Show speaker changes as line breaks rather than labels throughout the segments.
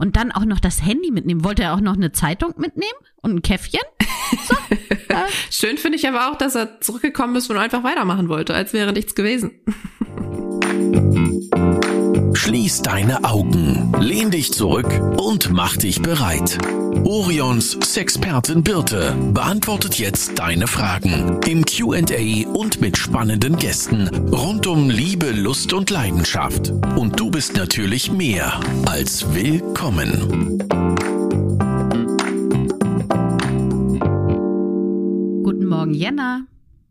Und dann auch noch das Handy mitnehmen. Wollte er auch noch eine Zeitung mitnehmen und ein Käffchen? So,
äh. Schön finde ich aber auch, dass er zurückgekommen ist und einfach weitermachen wollte, als wäre nichts gewesen.
Schließ deine Augen, lehn dich zurück und mach dich bereit. Orions Sexpertin Birte beantwortet jetzt deine Fragen im QA und mit spannenden Gästen rund um Liebe, Lust und Leidenschaft. Und du bist natürlich mehr als willkommen.
Guten Morgen, Jenna.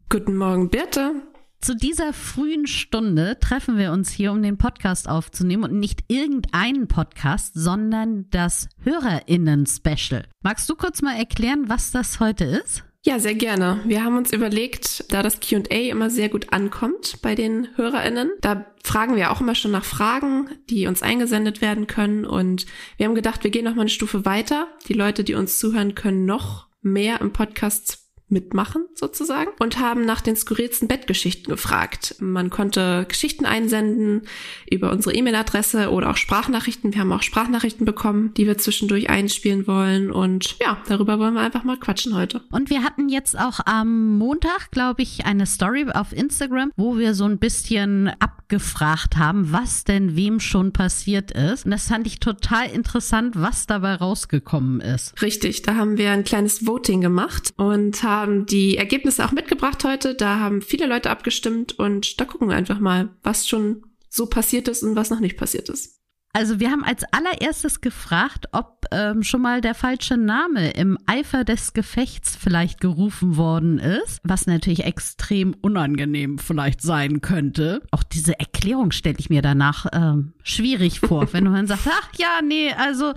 Guten Morgen, Birte.
Zu dieser frühen Stunde treffen wir uns hier, um den Podcast aufzunehmen und nicht irgendeinen Podcast, sondern das Hörerinnen-Special. Magst du kurz mal erklären, was das heute ist?
Ja, sehr gerne. Wir haben uns überlegt, da das QA immer sehr gut ankommt bei den HörerInnen, da fragen wir auch immer schon nach Fragen, die uns eingesendet werden können. Und wir haben gedacht, wir gehen noch mal eine Stufe weiter. Die Leute, die uns zuhören, können noch mehr im Podcast mitmachen sozusagen und haben nach den skurrilsten Bettgeschichten gefragt. Man konnte Geschichten einsenden über unsere E-Mail-Adresse oder auch Sprachnachrichten. Wir haben auch Sprachnachrichten bekommen, die wir zwischendurch einspielen wollen und ja, darüber wollen wir einfach mal quatschen heute.
Und wir hatten jetzt auch am Montag, glaube ich, eine Story auf Instagram, wo wir so ein bisschen abgefragt haben, was denn wem schon passiert ist. Und das fand ich total interessant, was dabei rausgekommen ist.
Richtig, da haben wir ein kleines Voting gemacht und haben haben die Ergebnisse auch mitgebracht heute. Da haben viele Leute abgestimmt und da gucken wir einfach mal, was schon so passiert ist und was noch nicht passiert ist.
Also wir haben als allererstes gefragt, ob ähm, schon mal der falsche Name im Eifer des Gefechts vielleicht gerufen worden ist, was natürlich extrem unangenehm vielleicht sein könnte. Auch diese Erklärung stelle ich mir danach ähm, schwierig vor, wenn du dann sagst, ach ja, nee, also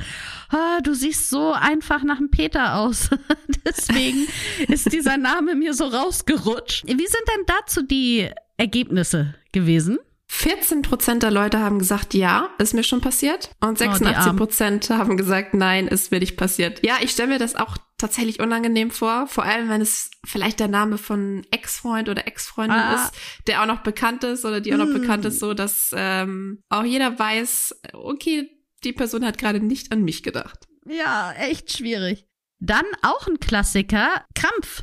ah, du siehst so einfach nach dem Peter aus. Deswegen ist dieser Name mir so rausgerutscht. Wie sind denn dazu die Ergebnisse gewesen?
14 Prozent der Leute haben gesagt, ja, ist mir schon passiert. Und 86 Prozent oh, haben gesagt, nein, ist mir nicht passiert. Ja, ich stelle mir das auch tatsächlich unangenehm vor. Vor allem, wenn es vielleicht der Name von Ex-Freund oder Ex-Freundin ah. ist, der auch noch bekannt ist oder die auch noch hm. bekannt ist, so dass ähm, auch jeder weiß, okay, die Person hat gerade nicht an mich gedacht.
Ja, echt schwierig. Dann auch ein Klassiker, Krampf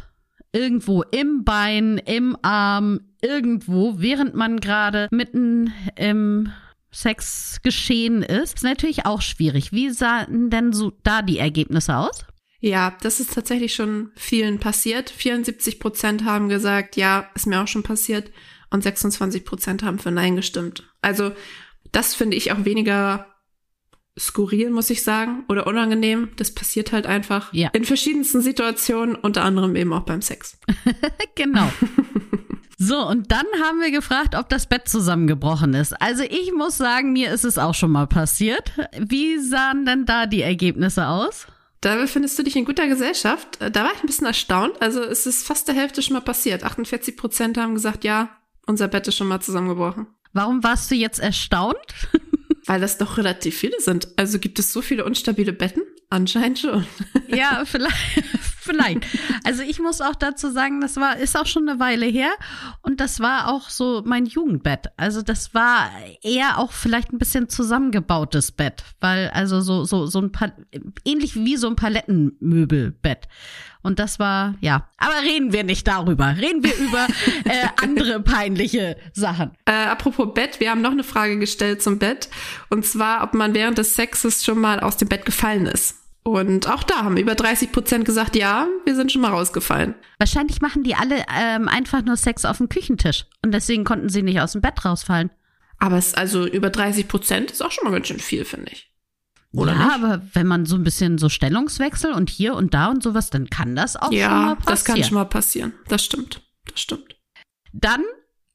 irgendwo im Bein, im Arm, irgendwo, während man gerade mitten im Sex geschehen ist, ist natürlich auch schwierig. Wie sahen denn so da die Ergebnisse aus?
Ja, das ist tatsächlich schon vielen passiert. 74 Prozent haben gesagt, ja, ist mir auch schon passiert. Und 26 Prozent haben für Nein gestimmt. Also, das finde ich auch weniger skurril, muss ich sagen, oder unangenehm. Das passiert halt einfach ja. in verschiedensten Situationen, unter anderem eben auch beim Sex.
genau. So, und dann haben wir gefragt, ob das Bett zusammengebrochen ist. Also ich muss sagen, mir ist es auch schon mal passiert. Wie sahen denn da die Ergebnisse aus?
Da befindest du dich in guter Gesellschaft. Da war ich ein bisschen erstaunt. Also es ist fast der Hälfte schon mal passiert. 48 Prozent haben gesagt, ja, unser Bett ist schon mal zusammengebrochen.
Warum warst du jetzt erstaunt?
Weil das doch relativ viele sind. Also gibt es so viele unstabile Betten? Anscheinend schon.
Ja, vielleicht, vielleicht. Also ich muss auch dazu sagen, das war, ist auch schon eine Weile her. Und das war auch so mein Jugendbett. Also das war eher auch vielleicht ein bisschen zusammengebautes Bett. Weil, also so, so, so ein paar, ähnlich wie so ein Palettenmöbelbett. Und das war, ja. Aber reden wir nicht darüber. Reden wir über äh, andere peinliche Sachen.
Äh, apropos Bett, wir haben noch eine Frage gestellt zum Bett. Und zwar, ob man während des Sexes schon mal aus dem Bett gefallen ist. Und auch da haben über 30 Prozent gesagt, ja, wir sind schon mal rausgefallen.
Wahrscheinlich machen die alle ähm, einfach nur Sex auf dem Küchentisch. Und deswegen konnten sie nicht aus dem Bett rausfallen.
Aber es also über 30 Prozent ist auch schon mal ganz schön viel, finde ich.
Oder ja, nicht? aber wenn man so ein bisschen so Stellungswechsel und hier und da und sowas, dann kann das auch ja, schon mal passieren. Ja,
das kann schon mal passieren. Das stimmt. Das stimmt.
Dann,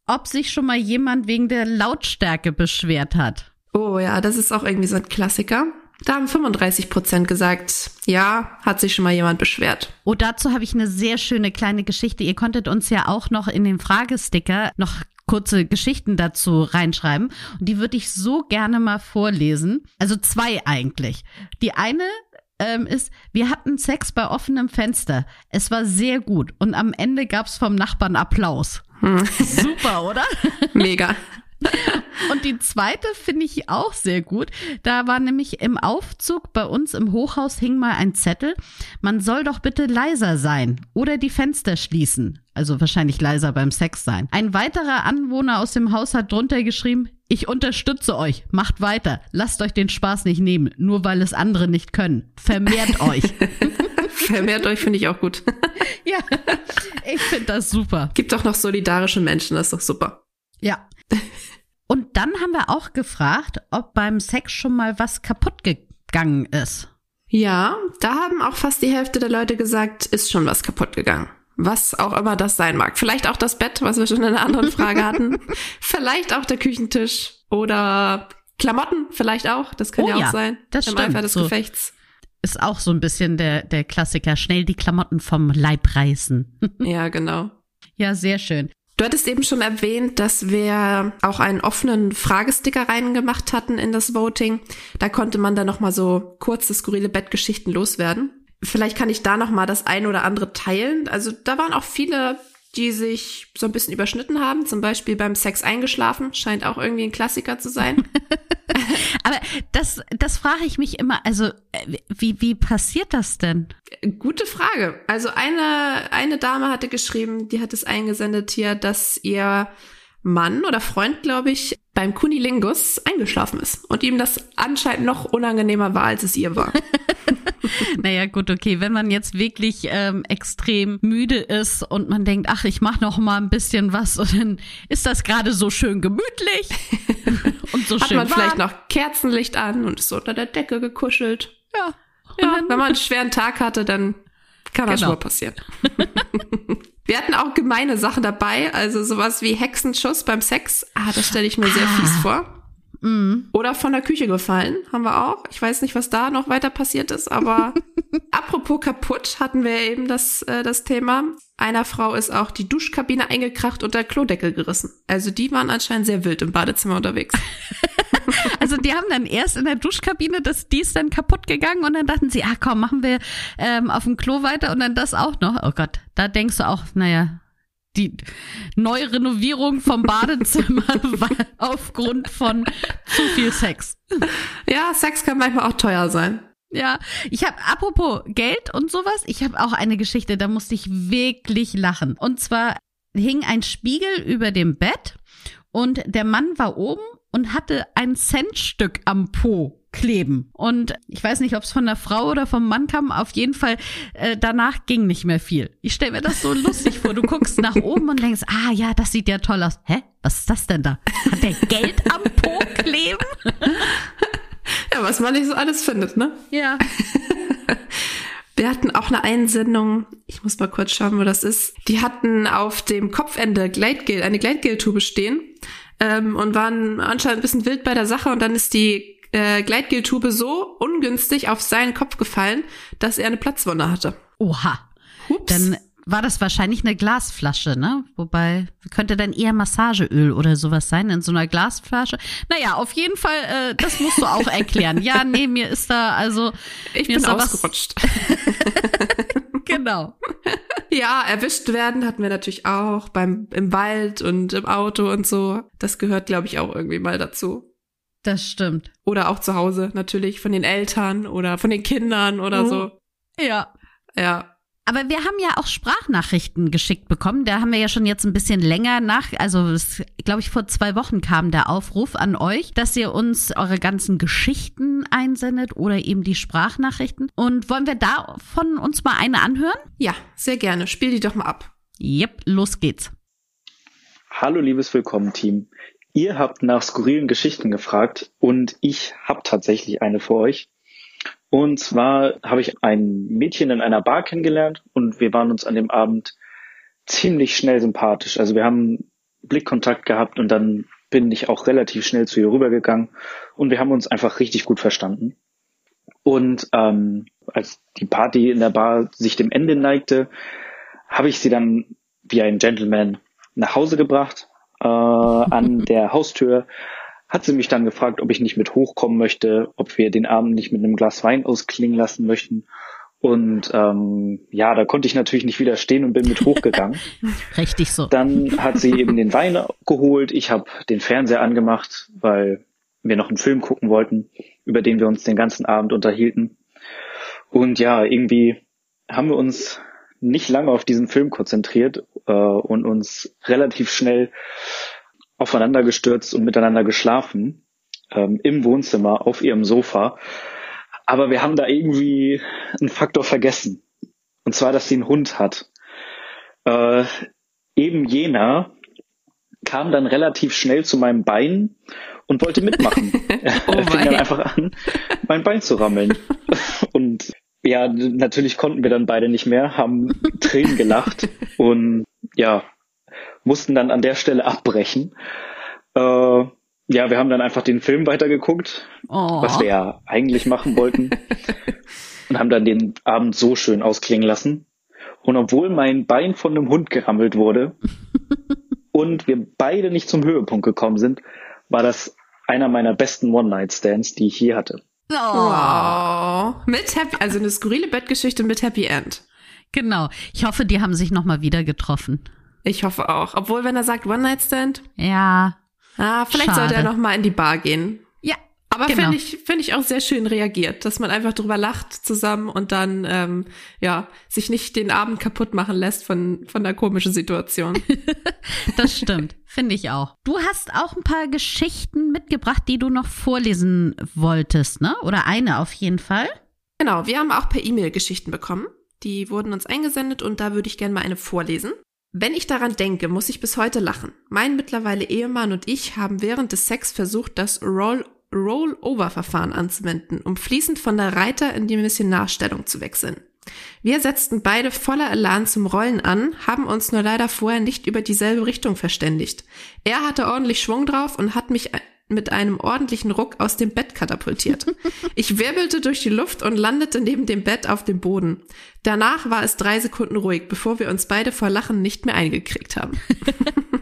ob sich schon mal jemand wegen der Lautstärke beschwert hat.
Oh ja, das ist auch irgendwie so ein Klassiker. Da haben 35 Prozent gesagt, ja, hat sich schon mal jemand beschwert.
Oh, dazu habe ich eine sehr schöne kleine Geschichte. Ihr konntet uns ja auch noch in den Fragesticker noch kurze Geschichten dazu reinschreiben. Und die würde ich so gerne mal vorlesen. Also zwei eigentlich. Die eine ähm, ist, wir hatten Sex bei offenem Fenster. Es war sehr gut. Und am Ende gab's vom Nachbarn Applaus. Hm. Super, oder?
Mega.
Und die zweite finde ich auch sehr gut. Da war nämlich im Aufzug bei uns im Hochhaus hing mal ein Zettel. Man soll doch bitte leiser sein oder die Fenster schließen. Also wahrscheinlich leiser beim Sex sein. Ein weiterer Anwohner aus dem Haus hat drunter geschrieben, ich unterstütze euch, macht weiter, lasst euch den Spaß nicht nehmen, nur weil es andere nicht können. Vermehrt euch.
Vermehrt euch finde ich auch gut.
ja, ich finde das super.
Gibt auch noch solidarische Menschen, das ist doch super.
Ja. Und dann haben wir auch gefragt, ob beim Sex schon mal was kaputt gegangen ist.
Ja, da haben auch fast die Hälfte der Leute gesagt, ist schon was kaputt gegangen. Was auch immer das sein mag. Vielleicht auch das Bett, was wir schon in einer anderen Frage hatten. vielleicht auch der Küchentisch oder Klamotten, vielleicht auch. Das kann oh, ja auch ja, sein.
Das
im
stimmt.
Eifer des so. Gefechts.
Ist auch so ein bisschen der, der Klassiker. Schnell die Klamotten vom Leib reißen.
ja, genau.
Ja, sehr schön.
Du hattest eben schon erwähnt, dass wir auch einen offenen Fragesticker reingemacht hatten in das Voting. Da konnte man dann nochmal so kurze, skurrile Bettgeschichten loswerden. Vielleicht kann ich da nochmal das ein oder andere teilen. Also da waren auch viele die sich so ein bisschen überschnitten haben, zum Beispiel beim Sex eingeschlafen, scheint auch irgendwie ein Klassiker zu sein.
Aber das, das frage ich mich immer, also wie, wie passiert das denn?
Gute Frage. Also eine, eine Dame hatte geschrieben, die hat es eingesendet hier, dass ihr Mann oder Freund, glaube ich, beim Kunilingus eingeschlafen ist und ihm das anscheinend noch unangenehmer war, als es ihr war.
naja, gut, okay. Wenn man jetzt wirklich ähm, extrem müde ist und man denkt, ach, ich mache noch mal ein bisschen was und dann ist das gerade so schön gemütlich und so
Hat
schön
man
warm.
vielleicht noch Kerzenlicht an und ist so unter der Decke gekuschelt.
Ja.
Ja, wenn man einen schweren Tag hatte, dann kann das genau. schon mal passieren. Wir hatten auch gemeine Sachen dabei, also sowas wie Hexenschuss beim Sex. Ah, das stelle ich mir sehr ah. fies vor. Mm. Oder von der Küche gefallen, haben wir auch. Ich weiß nicht, was da noch weiter passiert ist, aber apropos kaputt hatten wir eben das, äh, das Thema. Einer Frau ist auch die Duschkabine eingekracht und der Klodeckel gerissen. Also die waren anscheinend sehr wild im Badezimmer unterwegs.
also die haben dann erst in der Duschkabine, das, die ist dann kaputt gegangen und dann dachten sie, ah komm, machen wir ähm, auf dem Klo weiter und dann das auch noch. Oh Gott, da denkst du auch, naja, die Neurenovierung vom Badezimmer war aufgrund von zu viel Sex.
Ja, Sex kann manchmal auch teuer sein.
Ja, ich habe apropos Geld und sowas, ich habe auch eine Geschichte, da musste ich wirklich lachen. Und zwar hing ein Spiegel über dem Bett und der Mann war oben und hatte ein Centstück am Po kleben. Und ich weiß nicht, ob es von der Frau oder vom Mann kam. Auf jeden Fall, äh, danach ging nicht mehr viel. Ich stelle mir das so lustig vor. Du guckst nach oben und denkst, ah ja, das sieht ja toll aus. Hä? Was ist das denn da? Hat der Geld am Po kleben?
Ja, was man nicht so alles findet, ne?
Ja.
Wir hatten auch eine Einsendung, ich muss mal kurz schauen, wo das ist. Die hatten auf dem Kopfende Gleitgel, eine Gleitgeltube stehen ähm, und waren anscheinend ein bisschen wild bei der Sache und dann ist die äh, Gleitgeltube so ungünstig auf seinen Kopf gefallen, dass er eine Platzwunde hatte.
Oha. Ups. Dann war das wahrscheinlich eine Glasflasche, ne? Wobei, könnte dann eher Massageöl oder sowas sein in so einer Glasflasche. Naja, auf jeden Fall, äh, das musst du auch erklären. Ja, nee, mir ist da, also.
Ich bin ausgerutscht.
genau.
Ja, erwischt werden hatten wir natürlich auch beim, im Wald und im Auto und so. Das gehört, glaube ich, auch irgendwie mal dazu.
Das stimmt.
Oder auch zu Hause natürlich von den Eltern oder von den Kindern oder mhm. so.
Ja.
Ja.
Aber wir haben ja auch Sprachnachrichten geschickt bekommen. Da haben wir ja schon jetzt ein bisschen länger nach, also glaube ich vor zwei Wochen kam der Aufruf an euch, dass ihr uns eure ganzen Geschichten einsendet oder eben die Sprachnachrichten. Und wollen wir da von uns mal eine anhören?
Ja, sehr gerne. Spiel die doch mal ab.
Yep, los geht's.
Hallo liebes Willkommen-Team. Ihr habt nach skurrilen Geschichten gefragt und ich habe tatsächlich eine für euch. Und zwar habe ich ein Mädchen in einer Bar kennengelernt und wir waren uns an dem Abend ziemlich schnell sympathisch. Also wir haben Blickkontakt gehabt und dann bin ich auch relativ schnell zu ihr rübergegangen und wir haben uns einfach richtig gut verstanden. Und ähm, als die Party in der Bar sich dem Ende neigte, habe ich sie dann wie ein Gentleman nach Hause gebracht äh, an der Haustür hat sie mich dann gefragt, ob ich nicht mit hochkommen möchte, ob wir den Abend nicht mit einem Glas Wein ausklingen lassen möchten. Und ähm, ja, da konnte ich natürlich nicht widerstehen und bin mit hochgegangen.
Richtig so.
Dann hat sie eben den Wein geholt. Ich habe den Fernseher angemacht, weil wir noch einen Film gucken wollten, über den wir uns den ganzen Abend unterhielten. Und ja, irgendwie haben wir uns nicht lange auf diesen Film konzentriert äh, und uns relativ schnell aufeinander gestürzt und miteinander geschlafen ähm, im Wohnzimmer auf ihrem Sofa. Aber wir haben da irgendwie einen Faktor vergessen. Und zwar, dass sie einen Hund hat. Äh, eben jener kam dann relativ schnell zu meinem Bein und wollte mitmachen.
oh
er fing dann einfach an, mein Bein zu rammeln. und ja, natürlich konnten wir dann beide nicht mehr, haben Tränen gelacht und ja, mussten dann an der Stelle abbrechen. Äh, ja, wir haben dann einfach den Film weitergeguckt, oh. was wir ja eigentlich machen wollten. und haben dann den Abend so schön ausklingen lassen. Und obwohl mein Bein von einem Hund gerammelt wurde und wir beide nicht zum Höhepunkt gekommen sind, war das einer meiner besten One-Night-Stands, die ich je hatte.
Oh. Wow. Mit Happy, also eine skurrile Bettgeschichte mit Happy End.
Genau. Ich hoffe, die haben sich nochmal wieder getroffen.
Ich hoffe auch. Obwohl, wenn er sagt One-Night-Stand.
Ja.
Ah, vielleicht Schade. sollte er nochmal in die Bar gehen. Aber genau. finde ich, finde ich auch sehr schön reagiert, dass man einfach drüber lacht zusammen und dann, ähm, ja, sich nicht den Abend kaputt machen lässt von, von der komischen Situation.
das stimmt. Finde ich auch. Du hast auch ein paar Geschichten mitgebracht, die du noch vorlesen wolltest, ne? Oder eine auf jeden Fall.
Genau. Wir haben auch per E-Mail Geschichten bekommen. Die wurden uns eingesendet und da würde ich gerne mal eine vorlesen. Wenn ich daran denke, muss ich bis heute lachen. Mein mittlerweile Ehemann und ich haben während des Sex versucht, das Roll Rollover-Verfahren anzuwenden, um fließend von der Reiter in die Missionarstellung zu wechseln. Wir setzten beide voller Elan zum Rollen an, haben uns nur leider vorher nicht über dieselbe Richtung verständigt. Er hatte ordentlich Schwung drauf und hat mich mit einem ordentlichen Ruck aus dem Bett katapultiert. Ich wirbelte durch die Luft und landete neben dem Bett auf dem Boden. Danach war es drei Sekunden ruhig, bevor wir uns beide vor Lachen nicht mehr eingekriegt haben.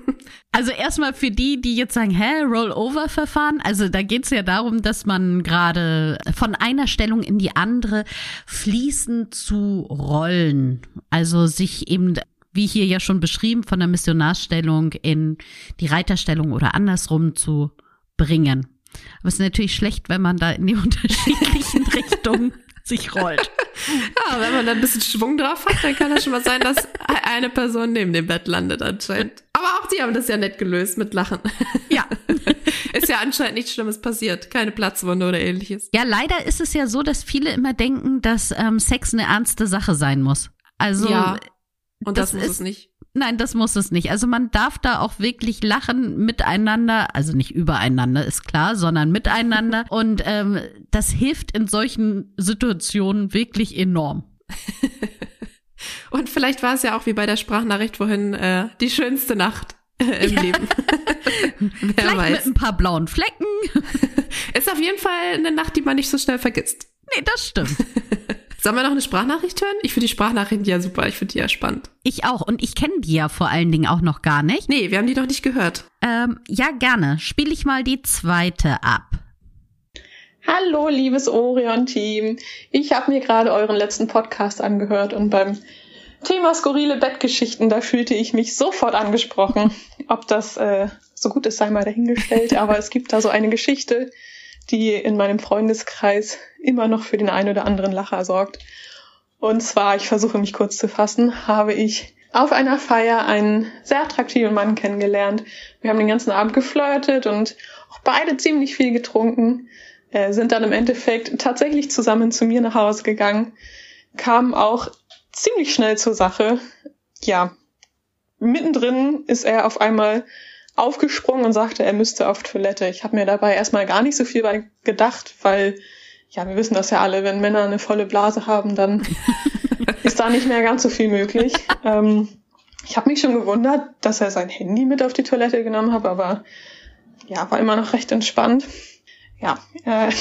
Also erstmal für die, die jetzt sagen, hä, Rollover-Verfahren. Also da geht es ja darum, dass man gerade von einer Stellung in die andere fließend zu rollen. Also sich eben wie hier ja schon beschrieben, von der Missionarstellung in die Reiterstellung oder andersrum zu bringen. Aber es ist natürlich schlecht, wenn man da in die unterschiedlichen Richtungen sich rollt.
Ja, wenn man da ein bisschen Schwung drauf hat, dann kann es schon mal sein, dass eine Person neben dem Bett landet anscheinend. Aber auch die haben das ja nett gelöst mit Lachen.
Ja.
ist ja anscheinend nichts Schlimmes passiert. Keine Platzwunde oder ähnliches.
Ja, leider ist es ja so, dass viele immer denken, dass ähm, Sex eine ernste Sache sein muss. Also.
Ja. Und das, das muss ist, es nicht.
Nein, das muss es nicht. Also man darf da auch wirklich lachen miteinander, also nicht übereinander, ist klar, sondern miteinander. Und ähm, das hilft in solchen Situationen wirklich enorm.
Und vielleicht war es ja auch wie bei der Sprachnachricht vorhin äh, die schönste Nacht äh, im ja. Leben.
Wer vielleicht weiß. mit ein paar blauen Flecken.
Ist auf jeden Fall eine Nacht, die man nicht so schnell vergisst.
Nee, das stimmt.
Sollen wir noch eine Sprachnachricht hören? Ich finde die Sprachnachrichten ja super. Ich finde die ja spannend.
Ich auch. Und ich kenne die ja vor allen Dingen auch noch gar nicht.
Nee, wir haben die noch nicht gehört.
Ähm, ja, gerne. Spiele ich mal die zweite ab.
Hallo, liebes Orion-Team. Ich habe mir gerade euren letzten Podcast angehört und beim Thema skurrile Bettgeschichten, da fühlte ich mich sofort angesprochen. Ob das äh, so gut ist, sei mal dahingestellt, aber es gibt da so eine Geschichte, die in meinem Freundeskreis immer noch für den einen oder anderen Lacher sorgt. Und zwar, ich versuche mich kurz zu fassen, habe ich auf einer Feier einen sehr attraktiven Mann kennengelernt. Wir haben den ganzen Abend geflirtet und auch beide ziemlich viel getrunken, äh, sind dann im Endeffekt tatsächlich zusammen zu mir nach Hause gegangen, kamen auch ziemlich schnell zur Sache. Ja, mittendrin ist er auf einmal aufgesprungen und sagte, er müsste auf Toilette. Ich habe mir dabei erstmal gar nicht so viel bei gedacht, weil ja, wir wissen das ja alle, wenn Männer eine volle Blase haben, dann ist da nicht mehr ganz so viel möglich. Ähm, ich habe mich schon gewundert, dass er sein Handy mit auf die Toilette genommen hat, aber ja, war immer noch recht entspannt. Ja, äh,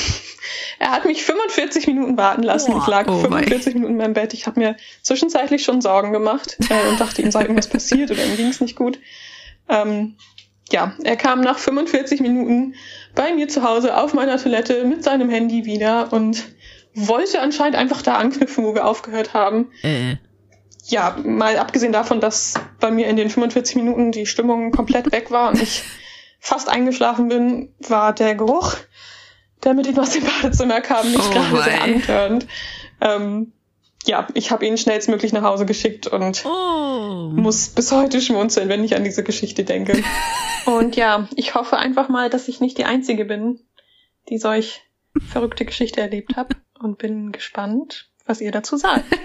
er hat mich 45 Minuten warten lassen. ich lag oh 45 Minuten in meinem Bett. Ich habe mir zwischenzeitlich schon Sorgen gemacht äh, und dachte, ihm sei irgendwas passiert oder ihm ging es nicht gut. Ähm, ja, er kam nach 45 Minuten bei mir zu Hause auf meiner Toilette mit seinem Handy wieder und wollte anscheinend einfach da anknüpfen, wo wir aufgehört haben.
Äh.
Ja, mal abgesehen davon, dass bei mir in den 45 Minuten die Stimmung komplett weg war und ich fast eingeschlafen bin, war der Geruch, der mit ihm aus dem Badezimmer kam, nicht
Oh
gerade sehr antörend. Ähm, ja, ich habe ihn schnellstmöglich nach Hause geschickt und
Oh.
muss bis heute schmunzeln, wenn ich an diese Geschichte denke. Und ja, ich hoffe einfach mal, dass ich nicht die Einzige bin, die solch verrückte Geschichte erlebt hat und bin gespannt, was ihr dazu sagt.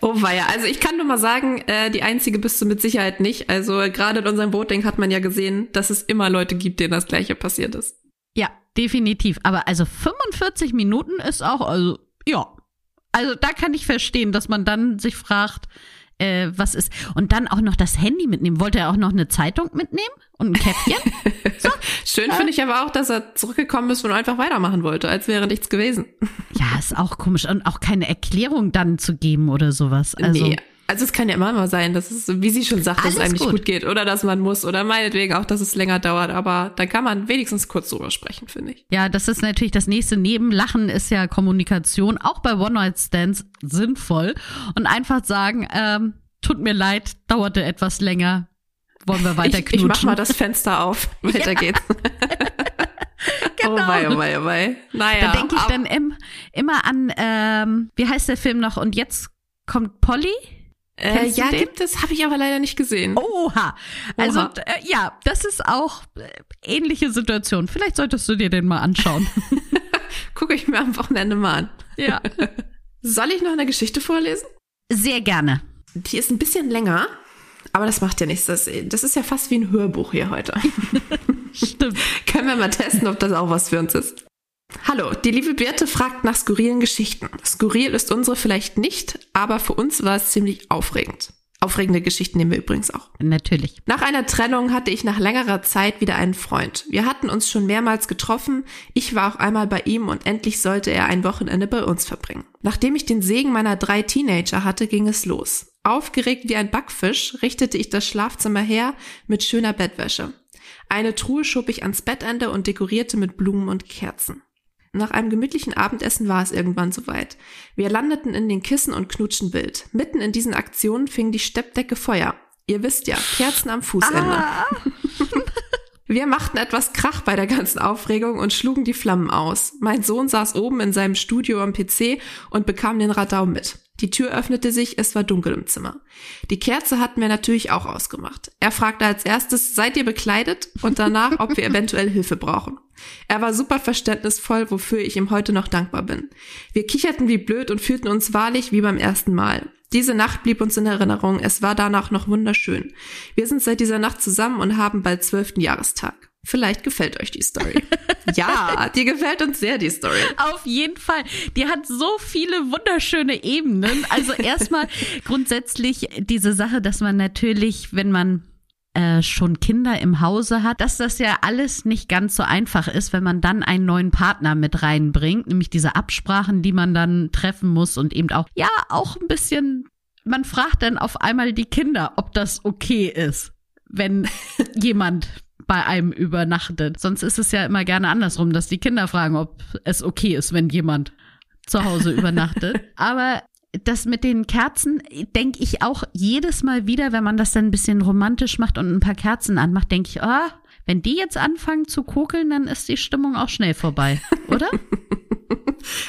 Oh weia, also ich kann nur mal sagen, äh, die einzige bist du mit Sicherheit nicht. Also gerade in unserem Voting hat man ja gesehen, dass es immer Leute gibt, denen das gleiche passiert ist.
Ja, definitiv. Aber also 45 Minuten ist auch, also, ja. Also da kann ich verstehen, dass man dann sich fragt, äh, was ist. Und dann auch noch das Handy mitnehmen. Wollte er auch noch eine Zeitung mitnehmen? Und ein Käffchen?
Schön finde ich aber auch, dass er zurückgekommen ist und einfach weitermachen wollte, als wäre nichts gewesen.
ja, ist auch komisch. Und auch keine Erklärung dann zu geben oder sowas. Also,
nee. Also es kann ja immer mal sein, dass es, wie sie schon sagt, dass es einem nicht
gut.
gut geht oder dass man muss oder meinetwegen auch, dass es länger dauert. Aber da kann man wenigstens kurz drüber sprechen, finde ich.
Ja, das ist natürlich das nächste. Neben Lachen ist ja Kommunikation auch bei One-Night-Stands sinnvoll. Und einfach sagen, ähm, tut mir leid, dauerte etwas länger. Wollen wir weiter
Ich,
knutschen?
ich mach mal das Fenster auf. Weiter geht's.
Genau.
Oh wei, oh wei, oh wei. Naja.
da denke ich dann im, immer an, ähm, wie heißt der Film noch? Und jetzt kommt Polly?
Äh, ja,
den?
gibt es, habe ich aber leider nicht gesehen.
Oha. Also,
Oha.
äh, ja, das ist auch äh, ähnliche Situation. Vielleicht solltest du dir den mal anschauen.
Gucke ich mir am Wochenende mal an.
ja.
Soll ich noch eine Geschichte vorlesen?
Sehr gerne.
Die ist ein bisschen länger, aber das macht ja nichts. Das, das ist ja fast wie ein Hörbuch hier heute.
Stimmt.
Können wir mal testen, ob das auch was für uns ist. Hallo, die liebe Birte fragt nach skurrilen Geschichten. Skurril ist unsere vielleicht nicht, aber für uns war es ziemlich aufregend. Aufregende Geschichten nehmen wir übrigens auch.
Natürlich.
Nach einer Trennung hatte ich nach längerer Zeit wieder einen Freund. Wir hatten uns schon mehrmals getroffen. Ich war auch einmal bei ihm und endlich sollte er ein Wochenende bei uns verbringen. Nachdem ich den Segen meiner drei Teenager hatte, ging es los. Aufgeregt wie ein Backfisch richtete ich das Schlafzimmer her mit schöner Bettwäsche. Eine Truhe schob ich ans Bettende und dekorierte mit Blumen und Kerzen. Nach einem gemütlichen Abendessen war es irgendwann soweit. Wir landeten in den Kissen und knutschten wild. Mitten in diesen Aktionen fing die Steppdecke Feuer. Ihr wisst ja, Kerzen am Fußende. Wir machten etwas Krach bei der ganzen Aufregung und schlugen die Flammen aus. Mein Sohn saß oben in seinem Studio am PC und bekam den Radau mit. Die Tür öffnete sich, es war dunkel im Zimmer. Die Kerze hatten wir natürlich auch ausgemacht. Er fragte als erstes, seid ihr bekleidet? Und danach, ob wir eventuell Hilfe brauchen. Er war super verständnisvoll, wofür ich ihm heute noch dankbar bin. Wir kicherten wie blöd und fühlten uns wahrlich wie beim ersten Mal. Diese Nacht blieb uns in Erinnerung, es war danach noch wunderschön. Wir sind seit dieser Nacht zusammen und haben bald zwölften Jahrestag. Vielleicht gefällt euch die Story. ja, dir gefällt uns sehr die Story.
Auf jeden Fall. Die hat so viele wunderschöne Ebenen. Also erstmal grundsätzlich diese Sache, dass man natürlich, wenn man äh, schon Kinder im Hause hat, dass das ja alles nicht ganz so einfach ist, wenn man dann einen neuen Partner mit reinbringt, nämlich diese Absprachen, die man dann treffen muss und eben auch, ja, auch ein bisschen, man fragt dann auf einmal die Kinder, ob das okay ist, wenn jemand bei einem übernachtet. Sonst ist es ja immer gerne andersrum, dass die Kinder fragen, ob es okay ist, wenn jemand zu Hause übernachtet. Aber das mit den Kerzen denke ich auch jedes Mal wieder, wenn man das dann ein bisschen romantisch macht und ein paar Kerzen anmacht, denke ich, ah, wenn die jetzt anfangen zu kokeln, dann ist die Stimmung auch schnell vorbei, oder?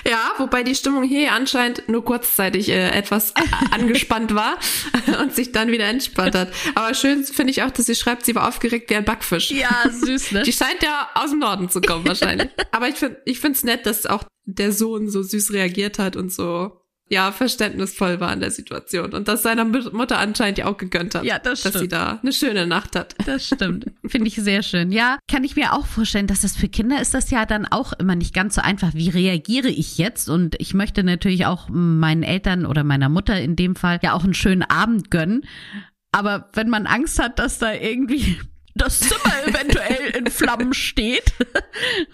Ja, wobei die Stimmung hier anscheinend nur kurzzeitig äh, etwas angespannt war und sich dann wieder entspannt hat. Aber schön finde ich auch, dass sie schreibt, sie war aufgeregt wie ein Backfisch.
Ja, süß, ne?
Die scheint ja aus dem Norden zu kommen wahrscheinlich. Aber ich finde ich finde es nett, dass auch der Sohn so süß reagiert hat und so ja verständnisvoll war in der Situation und dass seiner Mut- Mutter anscheinend ja auch gegönnt hat,
Ja, das
dass sie da eine schöne Nacht hat.
Das stimmt. Finde ich sehr schön. Ja, kann ich mir auch vorstellen, dass das für Kinder ist das ja dann auch immer nicht ganz so einfach. Wie reagiere ich jetzt? Und ich möchte natürlich auch meinen Eltern oder meiner Mutter in dem Fall ja auch einen schönen Abend gönnen. Aber wenn man Angst hat, dass da irgendwie das Zimmer eventuell in Flammen steht.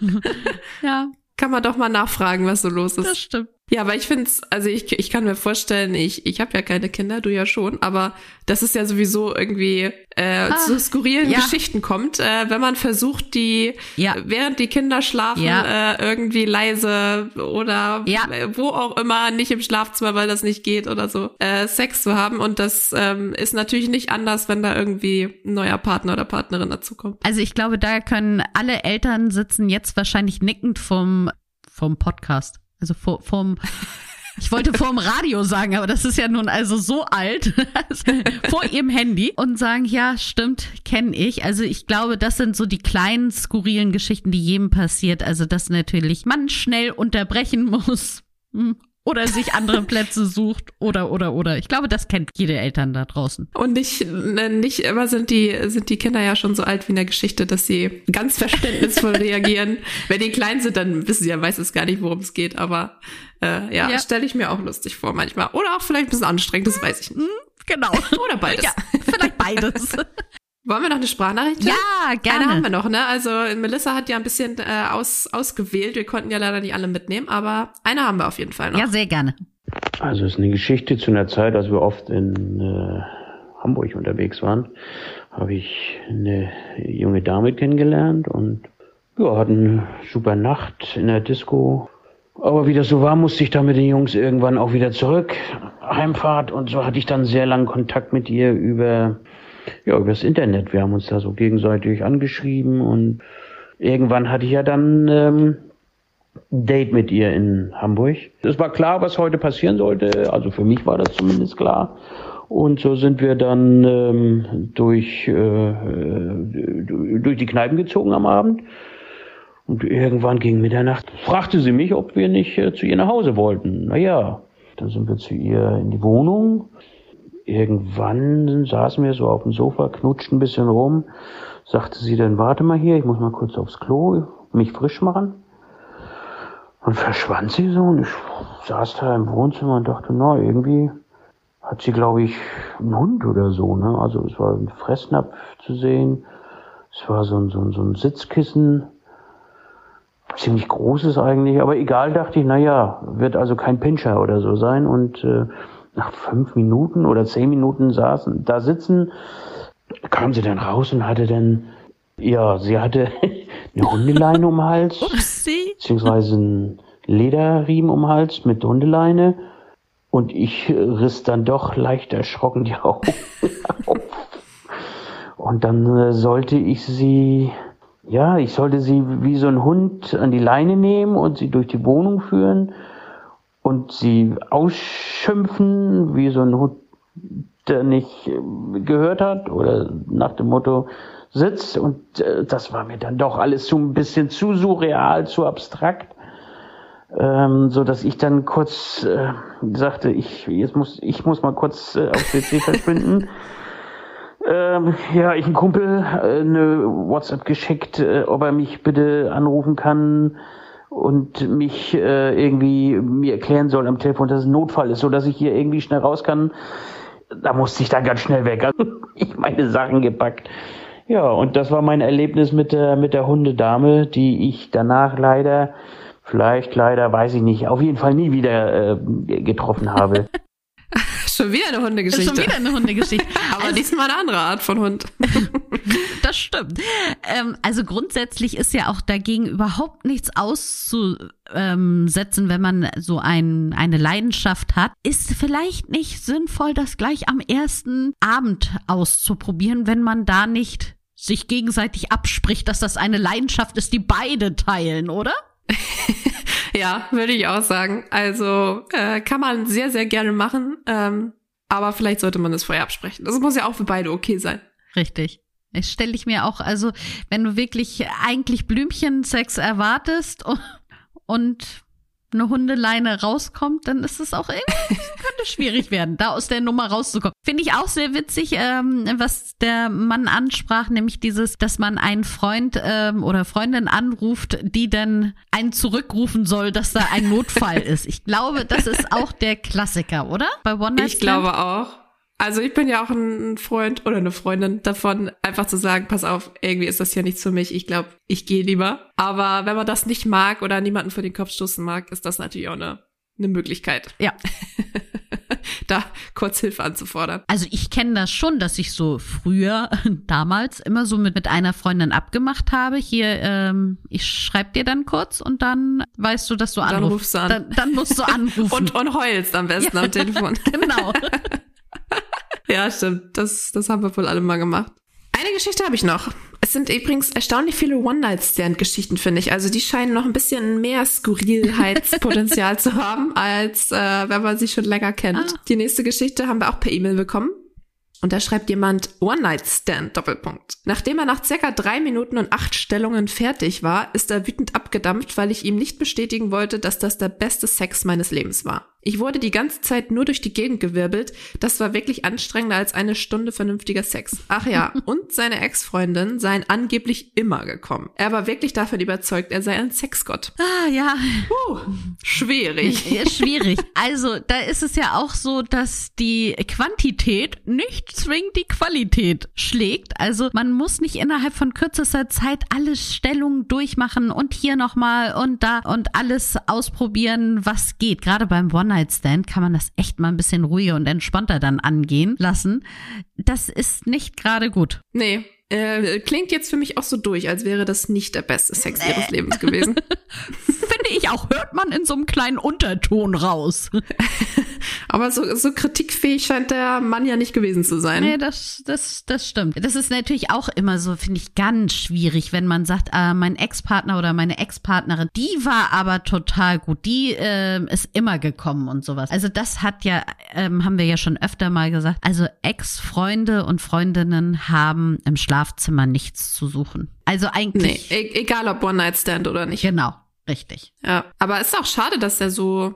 ja,
Kann man doch mal nachfragen, was so los ist.
das stimmt.
Ja, aber ich finde es, also ich, ich kann mir vorstellen, ich, ich habe ja keine Kinder, du ja schon, aber das ist ja sowieso irgendwie äh, ah, zu skurrilen ja. Geschichten kommt, äh, wenn man versucht, die ja. während die Kinder schlafen, ja. äh, irgendwie leise oder äh, wo auch immer, nicht im Schlafzimmer, weil das nicht geht oder so, äh, Sex zu haben. Und das ähm, ist natürlich nicht anders, wenn da irgendwie ein neuer Partner oder Partnerin dazu kommt.
Also ich glaube, da können alle Eltern sitzen jetzt wahrscheinlich nickend vom, vom Podcast. Also vor, vom, ich wollte vorm Radio sagen, aber das ist ja nun also so alt, vor ihrem Handy und sagen, ja, stimmt, kenne ich. Also ich glaube, das sind so die kleinen, skurrilen Geschichten, die jedem passiert. Also dass natürlich man schnell unterbrechen muss. Oder sich andere Plätze sucht oder oder oder. Ich glaube, das kennt jede Eltern da draußen.
Und nicht ne, nicht immer sind die sind die Kinder ja schon so alt wie in der Geschichte, dass sie ganz verständnisvoll reagieren. Wenn die klein sind, dann wissen sie ja weiß es gar nicht, worum es geht. Aber äh, ja, ja. stelle ich mir auch lustig vor manchmal. Oder auch vielleicht ein bisschen anstrengend, das weiß ich nicht.
Genau.
Oder beides. Ja,
vielleicht beides.
Wollen wir noch eine Sprachnachricht?
Ja, gerne.
Eine haben wir noch, ne? Also Melissa hat ja ein bisschen äh, aus, ausgewählt. Wir konnten ja leider nicht alle mitnehmen, aber eine haben wir auf jeden Fall noch.
Ja, sehr gerne.
Also es ist eine Geschichte zu einer Zeit, als wir oft in äh, Hamburg unterwegs waren, habe ich eine junge Dame kennengelernt und ja, hatten eine super Nacht in der Disco. Aber wie das so war, musste ich da mit den Jungs irgendwann auch wieder zurück. Heimfahrt und so hatte ich dann sehr langen Kontakt mit ihr über ja, übers Internet. Wir haben uns da so gegenseitig angeschrieben und irgendwann hatte ich ja dann ähm, Date mit ihr in Hamburg. Es war klar, was heute passieren sollte. Also für mich war das zumindest klar. Und so sind wir dann ähm, durch, äh, durch die Kneipen gezogen am Abend. Und irgendwann gegen Mitternacht fragte sie mich, ob wir nicht äh, zu ihr nach Hause wollten. Naja, dann sind wir zu ihr in die Wohnung irgendwann saßen wir so auf dem Sofa, knutschten ein bisschen rum, sagte sie dann, warte mal hier, ich muss mal kurz aufs Klo, mich frisch machen. Und verschwand sie so und ich saß da im Wohnzimmer und dachte, na, irgendwie hat sie, glaube ich, einen Hund oder so, ne? Also es war ein Fressnapf zu sehen, es war so ein, so ein, so ein Sitzkissen, ziemlich großes eigentlich, aber egal, dachte ich, na ja, wird also kein Pinscher oder so sein und äh, nach fünf Minuten oder zehn Minuten saßen, da sitzen, kam sie dann raus und hatte dann, ja, sie hatte eine Hundeleine um den Hals, beziehungsweise einen Lederriemen um den Hals mit Hundeleine. Und ich riss dann doch leicht erschrocken die Augen auf. Und dann äh, sollte ich sie, ja, ich sollte sie wie so ein Hund an die Leine nehmen und sie durch die Wohnung führen und sie ausschimpfen, wie so ein Hund, der nicht äh, gehört hat oder nach dem Motto sitzt. Und äh, das war mir dann doch alles so ein bisschen zu surreal, zu abstrakt, ähm, so dass ich dann kurz äh, sagte, ich jetzt muss ich muss mal kurz äh, auf CC verschwinden. Ähm, ja, ich einen Kumpel äh, eine WhatsApp geschickt, äh, ob er mich bitte anrufen kann und mich äh, irgendwie mir erklären soll am Telefon, dass es ein Notfall ist, so dass ich hier irgendwie schnell raus kann. Da musste ich dann ganz schnell weg. Also ich meine Sachen gepackt. Ja, und das war mein Erlebnis mit der mit der Hundedame, die ich danach leider, vielleicht leider, weiß ich nicht, auf jeden Fall nie wieder äh, getroffen habe.
Schon wieder eine Hundegeschichte.
Schon wieder eine Hundegeschichte.
Aber also, diesmal eine andere Art von Hund.
das stimmt. Ähm, also grundsätzlich ist ja auch dagegen überhaupt nichts auszusetzen, wenn man so ein, eine Leidenschaft hat. Ist vielleicht nicht sinnvoll, das gleich am ersten Abend auszuprobieren, wenn man da nicht sich gegenseitig abspricht, dass das eine Leidenschaft ist, die beide teilen, oder?
ja, würde ich auch sagen. Also äh, kann man sehr, sehr gerne machen. Ähm, aber vielleicht sollte man es vorher absprechen. Das muss ja auch für beide okay sein.
Richtig. Das stelle ich mir auch, also wenn du wirklich eigentlich Blümchensex erwartest und eine Hundeleine rauskommt, dann ist es auch irgendwie, könnte schwierig werden, da aus der Nummer rauszukommen. Finde ich auch sehr witzig, ähm, was der Mann ansprach, nämlich dieses, dass man einen Freund ähm, oder Freundin anruft, die dann einen zurückrufen soll, dass da ein Notfall ist. Ich glaube, das ist auch der Klassiker, oder?
Bei One Night Ich glaube auch. Also ich bin ja auch ein Freund oder eine Freundin davon, einfach zu sagen, pass auf, irgendwie ist das ja nichts für mich. Ich glaube, ich gehe lieber. Aber wenn man das nicht mag oder niemanden vor den Kopf stoßen mag, ist das natürlich auch eine eine Möglichkeit.
Ja.
da kurz Hilfe anzufordern.
Also ich kenne das schon, dass ich so früher, damals, immer so mit, mit einer Freundin abgemacht habe. Hier, ähm, ich schreib dir dann kurz und dann weißt du, dass du anrufst.
Dann rufst du an.
Dann, dann musst du anrufen.
und, und heulst am besten
Ja.
am Telefon.
genau.
Ja, stimmt. Das, das haben wir wohl alle mal gemacht. Eine Geschichte habe ich noch. Es sind übrigens erstaunlich viele One-Night-Stand-Geschichten, finde ich. Also die scheinen noch ein bisschen mehr Skurrilheitspotenzial zu haben, als äh, wenn man sie schon länger kennt.
Ah.
Die nächste Geschichte haben wir auch per E-Mail bekommen. Und da schreibt jemand One-Night-Stand, Doppelpunkt. Nachdem er nach circa drei Minuten und acht Stellungen fertig war, ist er wütend abgedampft, weil ich ihm nicht bestätigen wollte, dass das der beste Sex meines Lebens war. Ich wurde die ganze Zeit nur durch die Gegend gewirbelt. Das war wirklich anstrengender als eine Stunde vernünftiger Sex. Ach ja, und seine Ex-Freundin seien angeblich immer gekommen. Er war wirklich davon überzeugt, er sei ein Sexgott.
Ah, ja.
Puh, schwierig.
Ja, Schwierig. Also, da ist es ja auch so, dass die Quantität nicht zwingend die Qualität schlägt. Also, man muss nicht innerhalb von kürzester Zeit alle Stellungen durchmachen und hier nochmal und da und alles ausprobieren, was geht. Gerade beim One-Night-Stand kann man das echt mal ein bisschen ruhiger und entspannter dann angehen lassen. Das ist nicht gerade gut.
Nee. Äh, klingt jetzt für mich auch so durch, als wäre das nicht der beste Sex ihres Lebens gewesen.
Finde ich auch, hört man in so einem kleinen Unterton raus.
Aber so, so kritikfähig scheint der Mann ja nicht gewesen zu sein.
Nee, das, das, das stimmt. Das ist natürlich auch immer so, finde ich, ganz schwierig, wenn man sagt, äh, mein Ex-Partner oder meine Ex-Partnerin, die war aber total gut, die ähm, ist immer gekommen und sowas. Also das hat ja, ähm, haben wir ja schon öfter mal gesagt, also Ex-Freunde und Freundinnen haben im Schlafzimmer nichts zu suchen. Also
Nee,
eigentlich,
e egal ob One-Night-Stand oder nicht.
genau, richtig.
Ja. Aber es ist auch schade, dass er so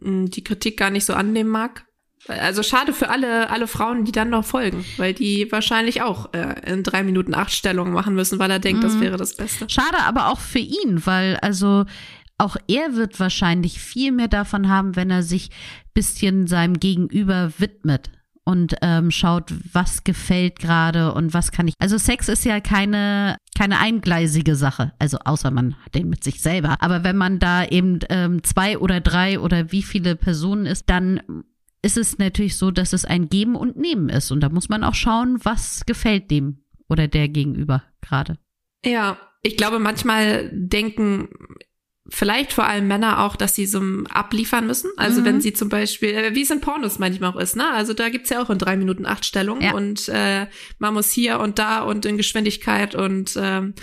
mh, die Kritik gar nicht so annehmen mag. Also schade für alle, alle Frauen, die dann noch folgen, weil die wahrscheinlich auch äh, in drei Minuten acht Stellungen machen müssen, weil er denkt, das
Mhm.
wäre das Beste.
Schade aber auch für ihn, weil also auch er wird wahrscheinlich viel mehr davon haben, wenn er sich bisschen seinem Gegenüber widmet und ähm, schaut, was gefällt gerade und was kann ich. Also Sex ist ja keine keine eingleisige Sache, also außer man hat den mit sich selber. Aber wenn man da eben ähm, zwei oder drei oder wie viele Personen ist, dann ist es natürlich so, dass es ein Geben und Nehmen ist und da muss man auch schauen, was gefällt dem oder der Gegenüber gerade.
Ja, ich glaube, manchmal denken vielleicht vor allem Männer auch, dass sie so abliefern müssen. Also
Mhm.
wenn sie zum Beispiel, äh, wie es in Pornos manchmal auch ist, ne? Also da gibt's ja auch in drei Minuten acht Stellungen
Ja.
und äh, man muss hier und da und in Geschwindigkeit und ähm,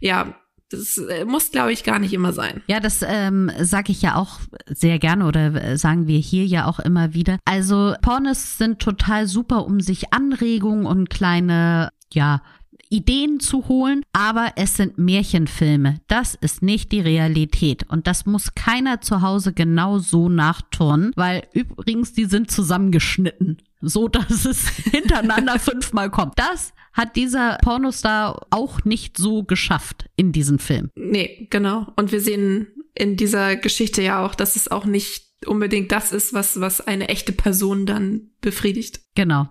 ja, das äh, muss, glaube ich, gar nicht immer sein.
Ja, das ähm, sage ich ja auch sehr gerne oder äh, sagen wir hier ja auch immer wieder. Also Pornos sind total super, um sich Anregungen und kleine, ja, Ideen zu holen, aber es sind Märchenfilme. Das ist nicht die Realität. Und das muss keiner zu Hause genau so nachturnen, weil übrigens, die sind zusammengeschnitten. So, dass es hintereinander fünfmal kommt. Das hat dieser Pornostar auch nicht so geschafft in diesem Film.
Nee, genau. Und wir sehen in dieser Geschichte ja auch, dass es auch nicht unbedingt das ist, was, was eine echte Person dann befriedigt.
Genau,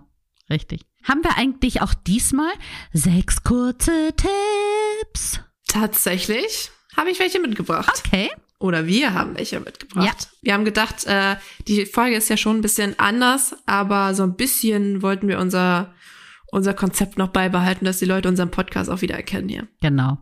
richtig. Haben wir eigentlich auch diesmal sechs kurze Tipps?
Tatsächlich habe ich welche mitgebracht.
Okay.
Oder wir haben welche mitgebracht.
Ja.
Wir haben gedacht, äh, die Folge ist ja schon ein bisschen anders, aber so ein bisschen wollten wir unser, unser Konzept noch beibehalten, dass die Leute unseren Podcast auch wieder erkennen hier.
Genau.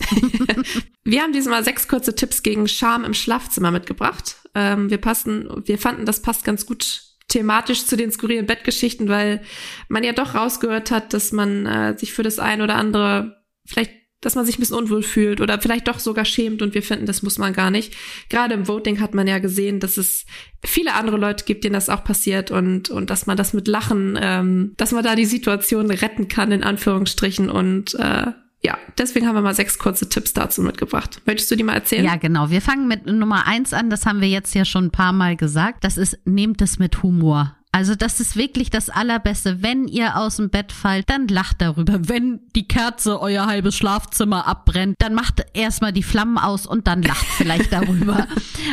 Wir haben diesmal sechs kurze Tipps gegen Scham im Schlafzimmer mitgebracht. Ähm, wir passen, wir fanden, das passt ganz gut thematisch zu den skurrilen Bettgeschichten, weil man ja doch rausgehört hat, dass man äh, sich für das ein oder andere vielleicht dass man sich ein bisschen unwohl fühlt oder vielleicht doch sogar schämt und wir finden, das muss man gar nicht. Gerade im Voting hat man ja gesehen, dass es viele andere Leute gibt, denen das auch passiert und, und dass man das mit Lachen, ähm, dass man da die Situation retten kann, in Anführungsstrichen und äh, ja, deswegen haben wir mal sechs kurze Tipps dazu mitgebracht. Möchtest du die mal erzählen?
Ja, genau. Wir fangen mit Nummer eins an. Das haben wir jetzt ja schon ein paar Mal gesagt. Das ist, nehmt es mit Humor. Also das ist wirklich das Allerbeste. Wenn ihr aus dem Bett fallt, dann lacht darüber. Wenn die Kerze euer halbes Schlafzimmer abbrennt, dann macht erstmal die Flammen aus und dann lacht vielleicht darüber.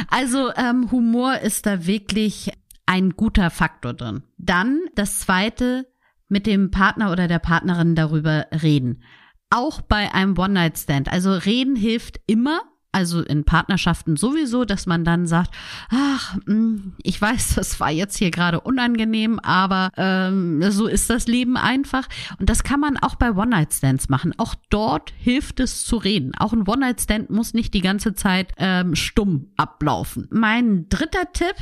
Also ähm, Humor ist da wirklich ein guter Faktor drin. Dann das zweite, mit dem Partner oder der Partnerin darüber reden. Auch bei einem One-Night-Stand. Also reden hilft immer. also in Partnerschaften sowieso, dass man dann sagt, ach, hm, ich weiß, das war jetzt hier gerade unangenehm, aber ähm, so ist das Leben einfach. Und das kann man auch bei One-Night-Stands machen. Auch dort hilft es zu reden. Auch ein One-Night-Stand muss nicht die ganze Zeit ähm, stumm ablaufen. Mein dritter Tipp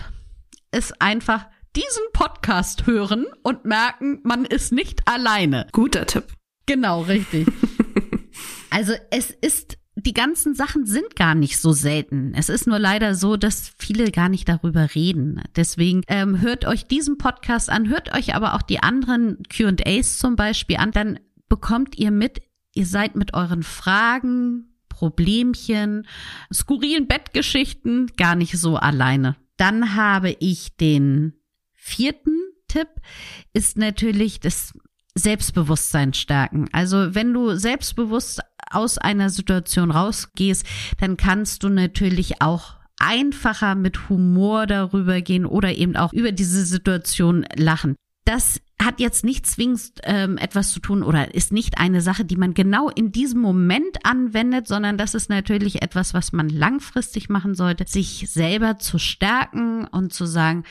ist einfach diesen Podcast hören und merken, man ist nicht alleine.
Guter Tipp.
Genau, richtig. Also es ist die ganzen Sachen sind gar nicht so selten. Es ist nur leider so, dass viele gar nicht darüber reden. Deswegen ähm, hört euch diesen Podcast an, hört euch aber auch die anderen QAs zum Beispiel an. Dann bekommt ihr mit, ihr seid mit euren Fragen, Problemchen, skurrilen Bettgeschichten gar nicht so alleine. Dann habe ich den vierten Tipp, ist natürlich das Selbstbewusstsein stärken. Also wenn du selbstbewusst aus einer Situation rausgehst, dann kannst du natürlich auch einfacher mit Humor darüber gehen oder eben auch über diese Situation lachen. Das hat jetzt nicht zwingend ähm, etwas zu tun oder ist nicht eine Sache, die man genau in diesem Moment anwendet, sondern das ist natürlich etwas, was man langfristig machen sollte, sich selber zu stärken und zu sagen,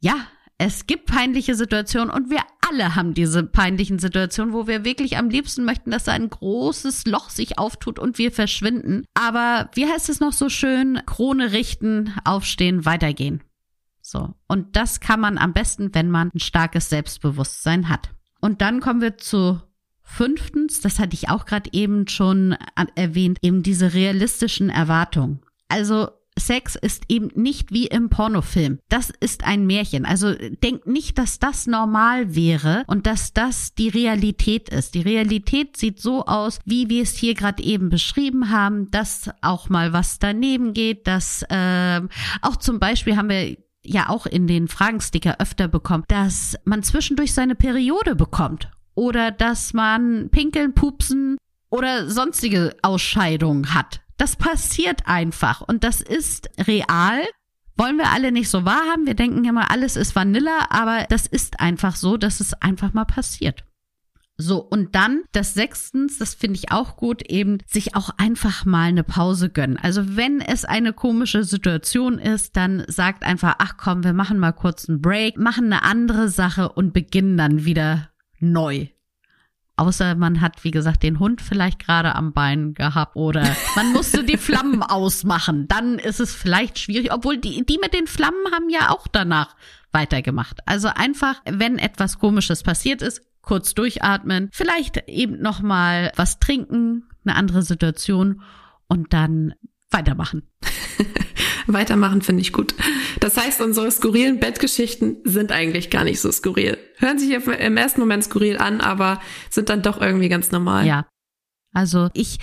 ja, es gibt peinliche Situationen und wir alle haben diese peinlichen Situationen, wo wir wirklich am liebsten möchten, dass da ein großes Loch sich auftut und wir verschwinden. Aber wie heißt es noch so schön? Krone richten, aufstehen, weitergehen. So. Und das kann man am besten, wenn man ein starkes Selbstbewusstsein hat. Und dann kommen wir zu fünftens, das hatte ich auch gerade eben schon erwähnt, eben diese realistischen Erwartungen. Also Sex ist eben nicht wie im Pornofilm. Das ist ein Märchen. Also denkt nicht, dass das normal wäre und dass das die Realität ist. Die Realität sieht so aus, wie wir es hier gerade eben beschrieben haben, dass auch mal was daneben geht, dass äh, auch zum Beispiel haben wir ja auch in den Fragensticker öfter bekommen, dass man zwischendurch seine Periode bekommt oder dass man Pinkeln, Pupsen oder sonstige Ausscheidungen hat. Das passiert einfach und das ist real. Wollen wir alle nicht so wahrhaben. Wir denken immer, alles ist Vanilla, aber das ist einfach so, dass es einfach mal passiert. So, und dann das Sechstens, das finde ich auch gut, eben sich auch einfach mal eine Pause gönnen. Also wenn es eine komische Situation ist, dann sagt einfach, ach komm, wir machen mal kurz einen Break, machen eine andere Sache und beginnen dann wieder neu. Außer man hat, wie gesagt, den Hund vielleicht gerade am Bein gehabt oder man musste die Flammen ausmachen. Dann ist es vielleicht schwierig, obwohl die, die mit den Flammen haben ja auch danach weitergemacht. Also einfach, wenn etwas Komisches passiert ist, kurz durchatmen, vielleicht eben nochmal was trinken, eine andere Situation und dann weitermachen.
Weitermachen finde ich gut. Das heißt, unsere skurrilen Bettgeschichten sind eigentlich gar nicht so skurril. Hören sich im ersten Moment skurril an, aber sind dann doch irgendwie ganz normal.
Ja. Also ich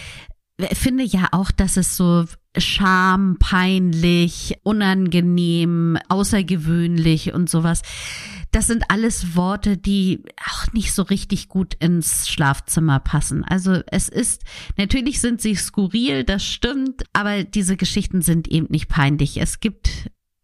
finde ja auch, dass es so Scham, peinlich, unangenehm, außergewöhnlich und sowas. Das sind alles Worte, die auch nicht so richtig gut ins Schlafzimmer passen. Also es ist, natürlich sind sie skurril, das stimmt, aber diese Geschichten sind eben nicht peinlich. Es gibt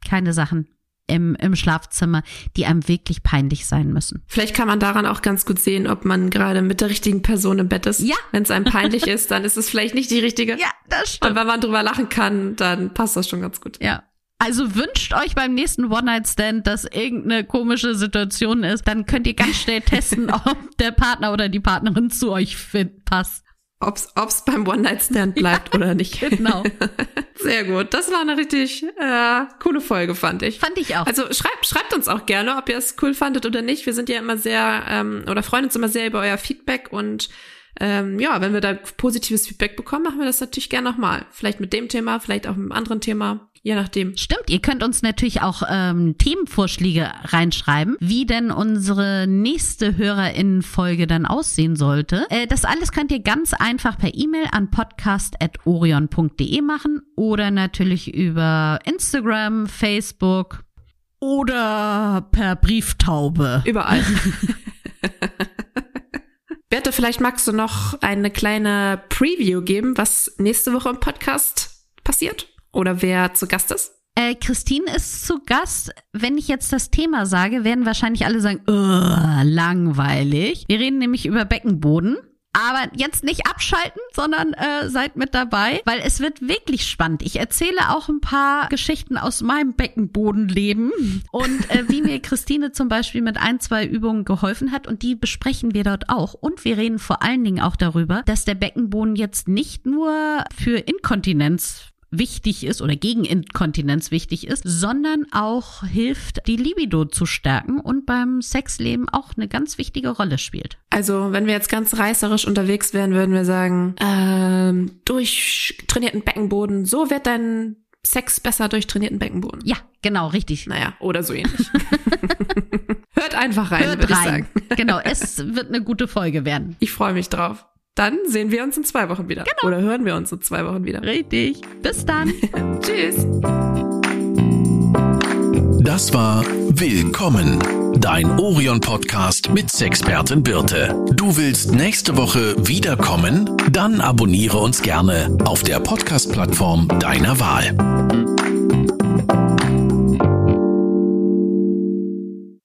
keine Sachen, im, im Schlafzimmer, die einem wirklich peinlich sein müssen.
Vielleicht kann man daran auch ganz gut sehen, ob man gerade mit der richtigen Person im Bett ist.
Ja.
Wenn es einem peinlich ist, dann ist es vielleicht nicht die richtige.
Ja, das stimmt.
Und wenn man drüber lachen kann, dann passt das schon ganz gut.
Ja. Also wünscht euch beim nächsten One-Night-Stand, dass irgendeine komische Situation ist, dann könnt ihr ganz schnell testen, ob der Partner oder die Partnerin zu euch passt.
Ob's, ob's beim One-Night-Stand bleibt ja, oder nicht.
Genau.
Sehr gut. Das war eine richtig äh, coole Folge, fand ich.
Fand ich auch.
Also schreibt, schreibt uns auch gerne, ob ihr es cool fandet oder nicht. Wir sind ja immer sehr, ähm, oder freuen uns immer sehr über euer Feedback und ähm, ja, wenn wir da positives Feedback bekommen, machen wir das natürlich gerne nochmal. Vielleicht mit dem Thema, vielleicht auch mit einem anderen Thema. Je nachdem.
Stimmt, ihr könnt uns natürlich auch ähm, Themenvorschläge reinschreiben, wie denn unsere nächste HörerInnen-Folge dann aussehen sollte. Äh, das alles könnt ihr ganz einfach per E-Mail an podcast.orion.de machen oder natürlich über Instagram, Facebook oder per Brieftaube.
Überall. Berthe, vielleicht magst du noch eine kleine Preview geben, was nächste Woche im Podcast passiert? Oder wer zu Gast ist?
Äh, Christine ist zu Gast. Wenn ich jetzt das Thema sage, werden wahrscheinlich alle sagen, langweilig. Wir reden nämlich über Beckenboden. Aber jetzt nicht abschalten, sondern äh, seid mit dabei, weil es wird wirklich spannend. Ich erzähle auch ein paar Geschichten aus meinem Beckenbodenleben und äh, wie mir Christine zum Beispiel mit ein, zwei Übungen geholfen hat und die besprechen wir dort auch. Und wir reden vor allen Dingen auch darüber, dass der Beckenboden jetzt nicht nur für Inkontinenz wichtig ist oder gegen Inkontinenz wichtig ist, sondern auch hilft, die Libido zu stärken und beim Sexleben auch eine ganz wichtige Rolle spielt.
Also, wenn wir jetzt ganz reißerisch unterwegs wären, würden wir sagen, ähm, durch trainierten Beckenboden, so wird dein Sex besser durch trainierten Beckenboden.
Ja, genau, richtig.
Naja, oder so ähnlich. Hört einfach rein,
Hört
würde ich
rein.
sagen.
Genau, es wird eine gute Folge werden.
Ich freue mich drauf. Dann sehen wir uns in zwei Wochen wieder.
Genau.
Oder hören wir uns in zwei Wochen wieder.
Richtig. Bis dann.
Tschüss.
Das war Willkommen, dein Orion-Podcast mit Sexpertin Birte. Du willst nächste Woche wiederkommen? Dann abonniere uns gerne auf der Podcast-Plattform deiner Wahl.